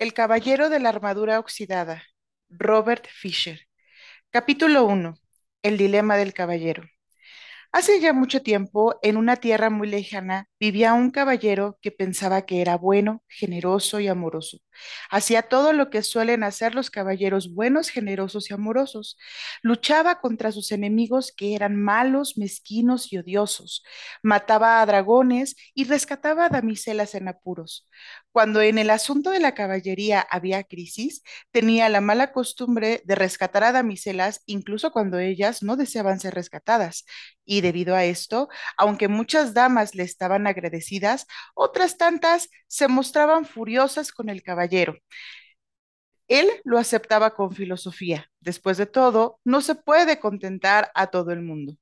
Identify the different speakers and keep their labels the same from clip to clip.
Speaker 1: El caballero de la armadura oxidada, Robert Fisher. Capítulo 1. El dilema del caballero. Hace ya mucho tiempo, en una tierra muy lejana, vivía un caballero que pensaba que era bueno, generoso y amoroso. Hacía todo lo que suelen hacer los caballeros buenos, generosos y amorosos. Luchaba contra sus enemigos que eran malos, mezquinos y odiosos. Mataba a dragones y rescataba a damiselas en apuros. Cuando en el asunto de la caballería había crisis, tenía la mala costumbre de rescatar a damiselas incluso cuando ellas no deseaban ser rescatadas y debido a esto, aunque muchas damas le estaban agradecidas, otras tantas se mostraban furiosas con el caballero. Él lo aceptaba con filosofía. Después de todo, no se puede contentar a todo el mundo.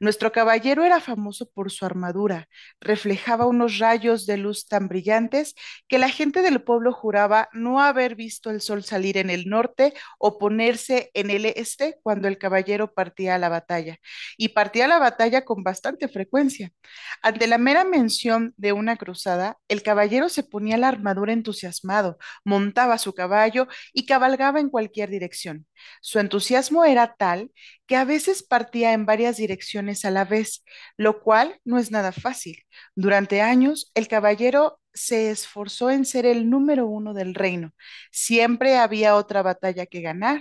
Speaker 1: Nuestro caballero era famoso por su armadura, reflejaba unos rayos de luz tan brillantes que la gente del pueblo juraba no haber visto el sol salir en el norte o ponerse en el este cuando el caballero partía a la batalla, y partía a la batalla con bastante frecuencia. Ante la mera mención de una cruzada, el caballero se ponía la armadura entusiasmado, montaba su caballo y cabalgaba en cualquier dirección. Su entusiasmo era tal que a veces partía en varias direcciones a la vez, lo cual no es nada fácil. Durante años, el caballero se esforzó en ser el número uno del reino. Siempre había otra batalla que ganar,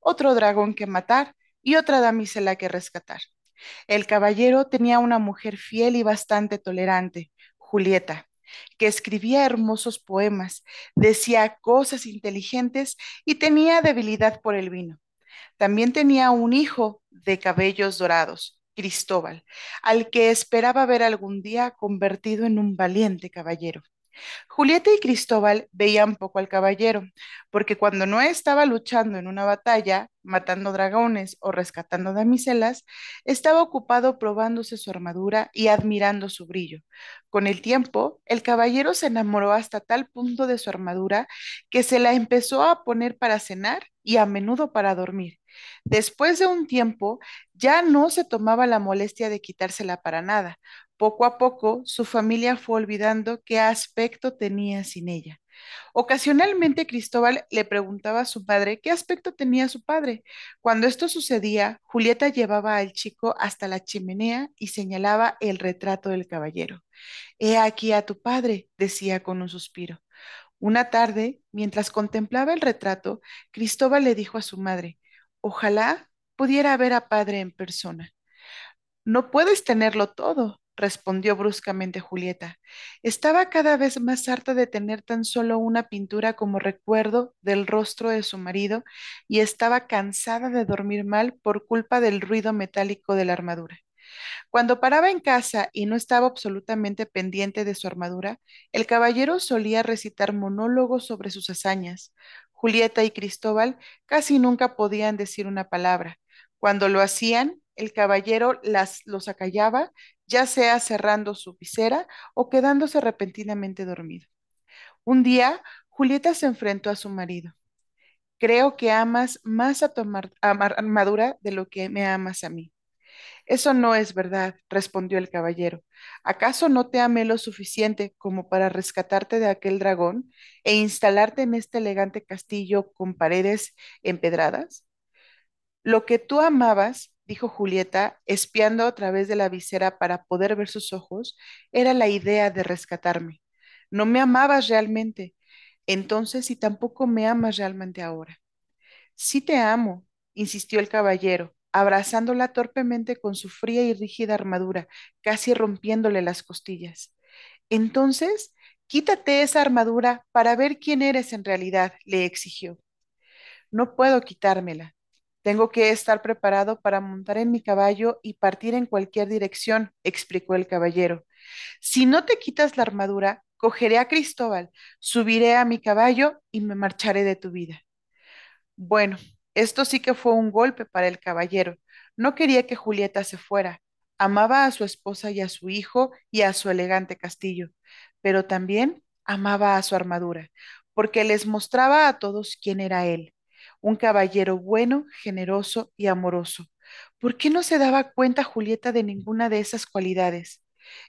Speaker 1: otro dragón que matar y otra damisela que rescatar. El caballero tenía una mujer fiel y bastante tolerante, Julieta, que escribía hermosos poemas, decía cosas inteligentes y tenía debilidad por el vino. También tenía un hijo de cabellos dorados, Cristóbal, al que esperaba ver algún día convertido en un valiente caballero. Julieta y Cristóbal veían poco al caballero, porque cuando no estaba luchando en una batalla, matando dragones o rescatando damiselas, estaba ocupado probándose su armadura y admirando su brillo. Con el tiempo, el caballero se enamoró hasta tal punto de su armadura que se la empezó a poner para cenar y a menudo para dormir. Después de un tiempo, ya no se tomaba la molestia de quitársela para nada. Poco a poco, su familia fue olvidando qué aspecto tenía sin ella. Ocasionalmente Cristóbal le preguntaba a su padre qué aspecto tenía su padre. Cuando esto sucedía, Julieta llevaba al chico hasta la chimenea y señalaba el retrato del caballero. He aquí a tu padre, decía con un suspiro. Una tarde, mientras contemplaba el retrato, Cristóbal le dijo a su madre, Ojalá pudiera ver a padre en persona. No puedes tenerlo todo, respondió bruscamente Julieta. Estaba cada vez más harta de tener tan solo una pintura como recuerdo del rostro de su marido y estaba cansada de dormir mal por culpa del ruido metálico de la armadura. Cuando paraba en casa y no estaba absolutamente pendiente de su armadura, el caballero solía recitar monólogos sobre sus hazañas. Julieta y Cristóbal casi nunca podían decir una palabra. Cuando lo hacían, el caballero las, los acallaba, ya sea cerrando su visera o quedándose repentinamente dormido. Un día, Julieta se enfrentó a su marido. Creo que amas más a tu armadura de lo que me amas a mí. Eso no es verdad, respondió el caballero. ¿Acaso no te amé lo suficiente como para rescatarte de aquel dragón e instalarte en este elegante castillo con paredes empedradas? Lo que tú amabas, dijo Julieta, espiando a través de la visera para poder ver sus ojos, era la idea de rescatarme. No me amabas realmente, entonces y tampoco me amas realmente ahora. Sí te amo, insistió el caballero, abrazándola torpemente con su fría y rígida armadura, casi rompiéndole las costillas. Entonces, quítate esa armadura para ver quién eres en realidad, le exigió. No puedo quitármela. Tengo que estar preparado para montar en mi caballo y partir en cualquier dirección, explicó el caballero. Si no te quitas la armadura, cogeré a Cristóbal, subiré a mi caballo y me marcharé de tu vida. Bueno, esto sí que fue un golpe para el caballero. No quería que Julieta se fuera. Amaba a su esposa y a su hijo y a su elegante castillo, pero también amaba a su armadura, porque les mostraba a todos quién era él, un caballero bueno, generoso y amoroso. ¿Por qué no se daba cuenta Julieta de ninguna de esas cualidades?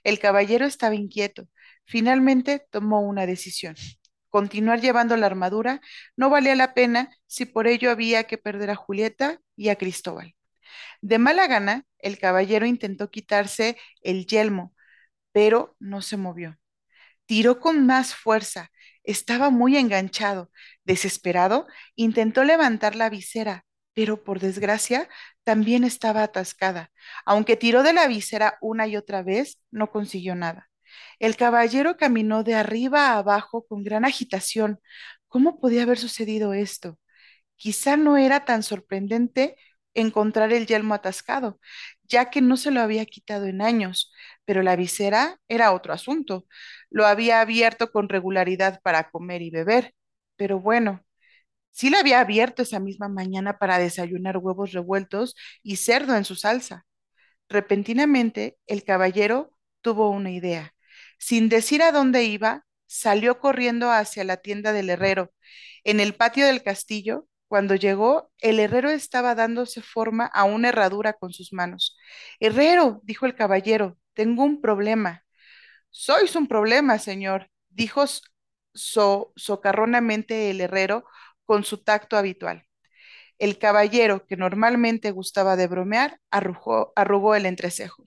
Speaker 1: El caballero estaba inquieto. Finalmente tomó una decisión. Continuar llevando la armadura no valía la pena si por ello había que perder a Julieta y a Cristóbal. De mala gana, el caballero intentó quitarse el yelmo, pero no se movió. Tiró con más fuerza. Estaba muy enganchado. Desesperado, intentó levantar la visera, pero por desgracia también estaba atascada. Aunque tiró de la visera una y otra vez, no consiguió nada. El caballero caminó de arriba a abajo con gran agitación. ¿Cómo podía haber sucedido esto? Quizá no era tan sorprendente encontrar el yelmo atascado, ya que no se lo había quitado en años, pero la visera era otro asunto. Lo había abierto con regularidad para comer y beber, pero bueno, sí la había abierto esa misma mañana para desayunar huevos revueltos y cerdo en su salsa. Repentinamente, el caballero tuvo una idea. Sin decir a dónde iba, salió corriendo hacia la tienda del herrero. En el patio del castillo, cuando llegó, el herrero estaba dándose forma a una herradura con sus manos. Herrero, dijo el caballero, tengo un problema. Sois un problema, señor, dijo so socarronamente el herrero con su tacto habitual. El caballero, que normalmente gustaba de bromear, arrugó, arrugó el entrecejo.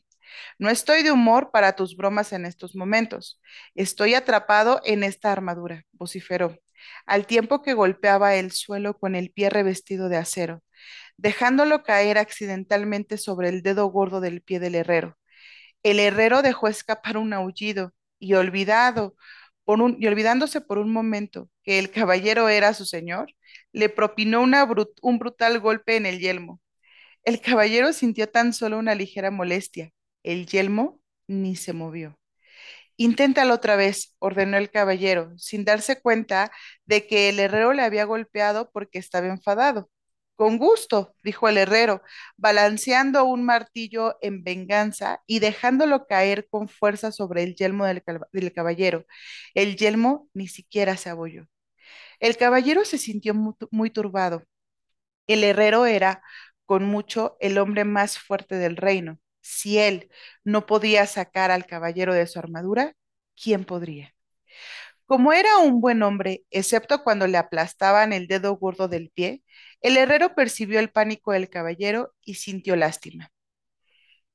Speaker 1: No estoy de humor para tus bromas en estos momentos. Estoy atrapado en esta armadura, vociferó, al tiempo que golpeaba el suelo con el pie revestido de acero, dejándolo caer accidentalmente sobre el dedo gordo del pie del herrero. El herrero dejó escapar un aullido y olvidado y olvidándose por un momento que el caballero era su señor, le propinó un brutal golpe en el yelmo. El caballero sintió tan solo una ligera molestia. El yelmo ni se movió. Inténtalo otra vez, ordenó el caballero, sin darse cuenta de que el herrero le había golpeado porque estaba enfadado. Con gusto, dijo el herrero, balanceando un martillo en venganza y dejándolo caer con fuerza sobre el yelmo del, caballero. El yelmo ni siquiera se abolló. El caballero se sintió muy turbado. El herrero era, con mucho, el hombre más fuerte del reino. Si él no podía sacar al caballero de su armadura, ¿quién podría? Como era un buen hombre, excepto cuando le aplastaban el dedo gordo del pie, el herrero percibió el pánico del caballero y sintió lástima.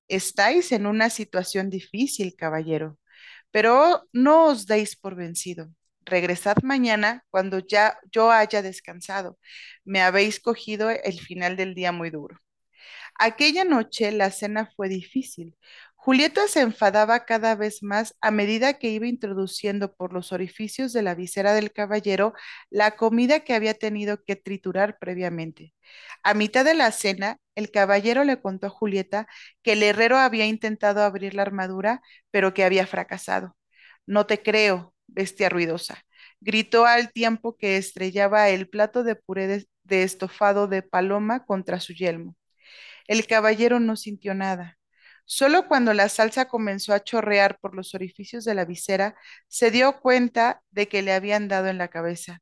Speaker 1: Estáis en una situación difícil, caballero, pero no os deis por vencido. Regresad mañana cuando ya yo haya descansado. Me habéis cogido el final del día muy duro. Aquella noche la cena fue difícil. Julieta se enfadaba cada vez más a medida que iba introduciendo por los orificios de la visera del caballero la comida que había tenido que triturar previamente. A mitad de la cena, el caballero le contó a Julieta que el herrero había intentado abrir la armadura, pero que había fracasado. No te creo, bestia ruidosa, gritó al tiempo que estrellaba el plato de puré de, de estofado de paloma contra su yelmo. El caballero no sintió nada. Solo cuando la salsa comenzó a chorrear por los orificios de la visera, se dio cuenta de que le habían dado en la cabeza.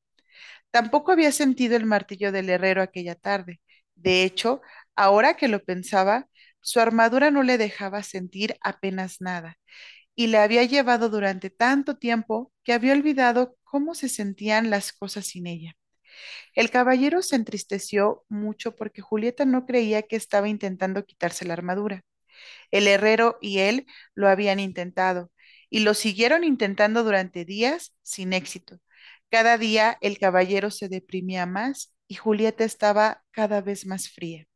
Speaker 1: Tampoco había sentido el martillo del herrero aquella tarde. De hecho, ahora que lo pensaba, su armadura no le dejaba sentir apenas nada, y le había llevado durante tanto tiempo que había olvidado cómo se sentían las cosas sin ella. El caballero se entristeció mucho porque Julieta no creía que estaba intentando quitarse la armadura. El herrero y él lo habían intentado y lo siguieron intentando durante días sin éxito. Cada día el caballero se deprimía más y Julieta estaba cada vez más fría.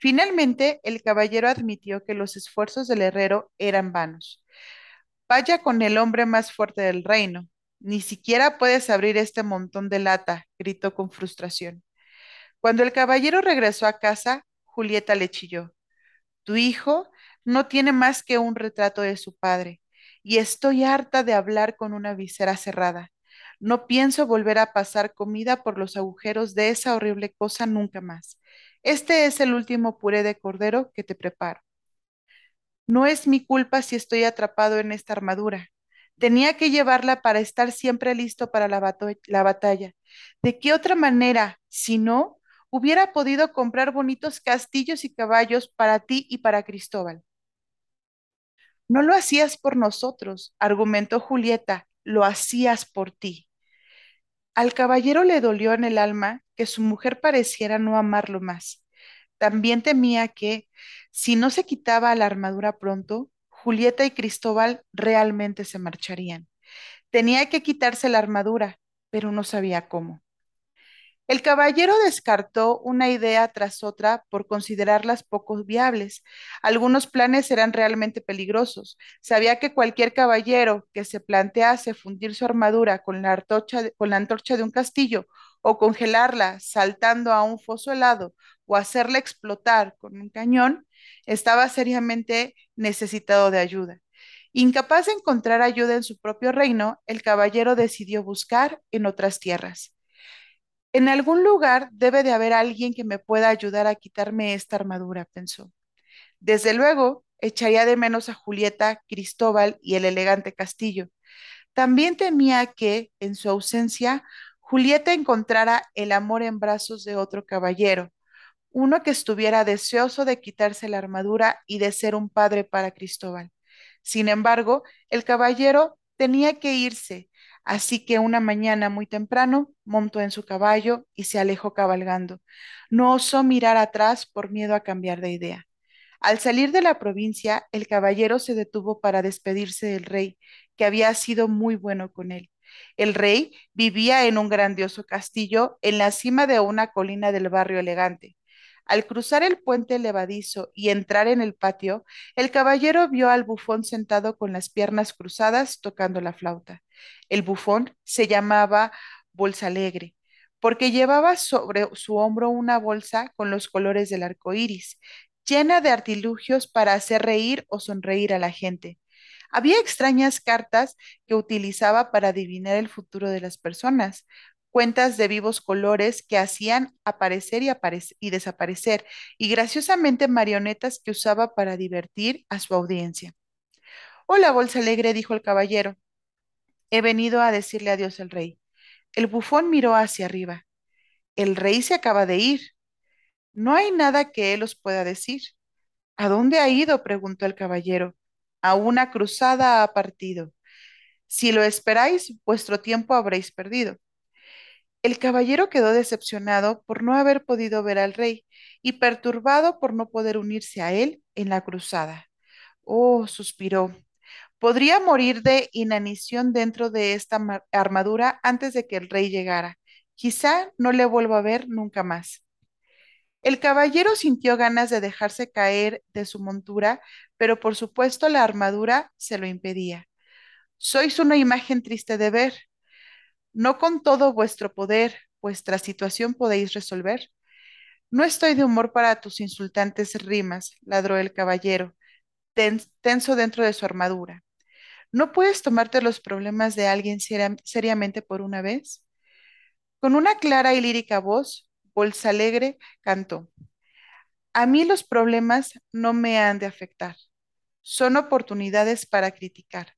Speaker 1: Finalmente, el caballero admitió que los esfuerzos del herrero eran vanos. Vaya con el hombre más fuerte del reino. Ni siquiera puedes abrir este montón de lata, gritó con frustración. Cuando el caballero regresó a casa, Julieta le chilló. Tu hijo no tiene más que un retrato de su padre, y estoy harta de hablar con una visera cerrada. No pienso volver a pasar comida por los agujeros de esa horrible cosa nunca más. Este es el último puré de cordero que te preparo. No es mi culpa si estoy atrapado en esta armadura. Tenía que llevarla para estar siempre listo para la, la batalla. ¿De qué otra manera, si no, hubiera podido comprar bonitos castillos y caballos para ti y para Cristóbal? No lo hacías por nosotros, argumentó Julieta, lo hacías por ti. Al caballero le dolió en el alma que su mujer pareciera no amarlo más. También temía que, si no se quitaba la armadura pronto, Julieta y Cristóbal realmente se marcharían. Tenía que quitarse la armadura, pero no sabía cómo. El caballero descartó una idea tras otra por considerarlas poco viables. Algunos planes eran realmente peligrosos. Sabía que cualquier caballero que se plantease fundir su armadura con la antorcha de, con la antorcha de un castillo o congelarla saltando a un foso helado o hacerla explotar con un cañón, estaba seriamente necesitado de ayuda. Incapaz de encontrar ayuda en su propio reino, el caballero decidió buscar en otras tierras. En algún lugar debe de haber alguien que me pueda ayudar a quitarme esta armadura, pensó. Desde luego, echaría de menos a Julieta, Cristóbal y el elegante castillo. También temía que, en su ausencia, Julieta encontrara el amor en brazos de otro caballero, uno que estuviera deseoso de quitarse la armadura y de ser un padre para Cristóbal. Sin embargo, el caballero tenía que irse, así que una mañana muy temprano montó en su caballo y se alejó cabalgando. No osó mirar atrás por miedo a cambiar de idea. Al salir de la provincia, el caballero se detuvo para despedirse del rey, que había sido muy bueno con él. El rey vivía en un grandioso castillo en la cima de una colina del barrio elegante. Al cruzar el puente levadizo y entrar en el patio, el caballero vio al bufón sentado con las piernas cruzadas tocando la flauta. El bufón se llamaba Bolsa Alegre porque llevaba sobre su hombro una bolsa con los colores del arco iris, llena de artilugios para hacer reír o sonreír a la gente. Había extrañas cartas que utilizaba para adivinar el futuro de las personas, cuentas de vivos colores que hacían aparecer y, aparecer y desaparecer, y graciosamente marionetas que usaba para divertir a su audiencia. Hola, Bolsa Alegre, dijo el caballero. He venido a decirle adiós al rey. El bufón miró hacia arriba. El rey se acaba de ir. No hay nada que él os pueda decir. ¿A dónde ha ido? preguntó el caballero. A una cruzada ha partido. Si lo esperáis, vuestro tiempo habréis perdido. El caballero quedó decepcionado por no haber podido ver al rey y perturbado por no poder unirse a él en la cruzada. Oh, suspiró. Podría morir de inanición dentro de esta armadura antes de que el rey llegara. Quizá no le vuelva a ver nunca más. El caballero sintió ganas de dejarse caer de su montura, pero por supuesto la armadura se lo impedía. Sois una imagen triste de ver, no con todo vuestro poder, vuestra situación podéis resolver. No estoy de humor para tus insultantes rimas, ladró el caballero, tenso dentro de su armadura. ¿No puedes tomarte los problemas de alguien seriamente por una vez? Con una clara y lírica voz, Bolsa Alegre cantó. A mí los problemas no me han de afectar. Son oportunidades para criticar.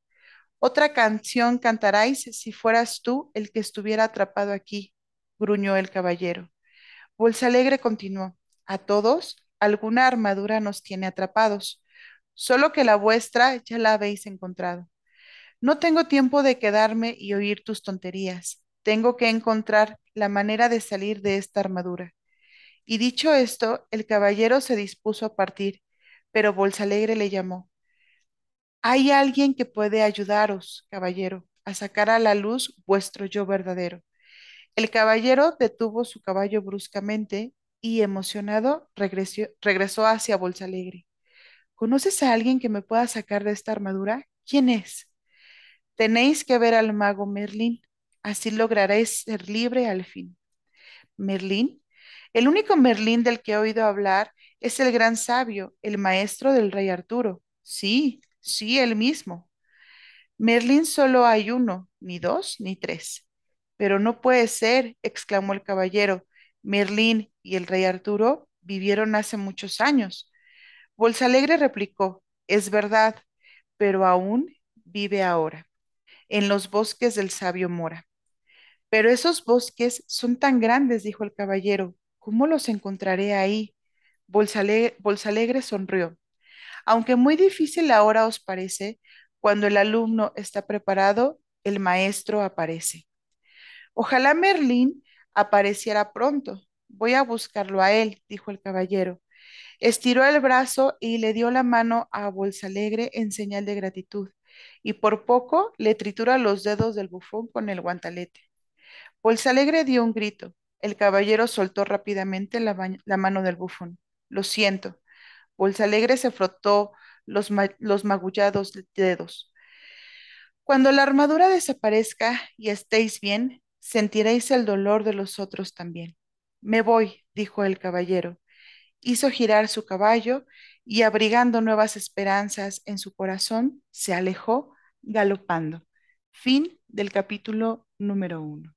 Speaker 1: Otra canción cantaráis si fueras tú el que estuviera atrapado aquí, gruñó el caballero. Bolsa Alegre continuó. A todos, alguna armadura nos tiene atrapados, solo que la vuestra ya la habéis encontrado. No tengo tiempo de quedarme y oír tus tonterías. Tengo que encontrar la manera de salir de esta armadura. Y dicho esto, el caballero se dispuso a partir, pero Bolsa Alegre le llamó. Hay alguien que puede ayudaros, caballero, a sacar a la luz vuestro yo verdadero. El caballero detuvo su caballo bruscamente y, emocionado, regresó, hacia Bolsa Alegre. ¿Conoces a alguien que me pueda sacar de esta armadura? ¿Quién es? Tenéis que ver al mago Merlín, así lograréis ser libre al fin. Merlín, el único Merlín del que he oído hablar es el gran sabio, el maestro del rey Arturo. Sí, Sí, el mismo. Merlín solo hay uno, ni dos, ni tres. Pero no puede ser, exclamó el caballero. Merlín y el rey Arturo vivieron hace muchos años. Bolsa Alegre replicó, es verdad, pero aún vive ahora, en los bosques del sabio Mora. Pero esos bosques son tan grandes, dijo el caballero, ¿cómo los encontraré ahí? Bolsa Alegre sonrió. Aunque muy difícil ahora os parece, cuando el alumno está preparado, el maestro aparece. Ojalá Merlín apareciera pronto. Voy a buscarlo a él, dijo el caballero. Estiró el brazo y le dio la mano a Bolsa Alegre en señal de gratitud, y por poco le tritura los dedos del bufón con el guantalete. Bolsa Alegre dio un grito. El caballero soltó rápidamente la, mano del bufón. Lo siento. Bolsa Alegre se frotó los, los magullados dedos. Cuando la armadura desaparezca y estéis bien, sentiréis el dolor de los otros también. Me voy, dijo el caballero. Hizo girar su caballo y abrigando nuevas esperanzas en su corazón, se alejó galopando. Fin del capítulo número uno.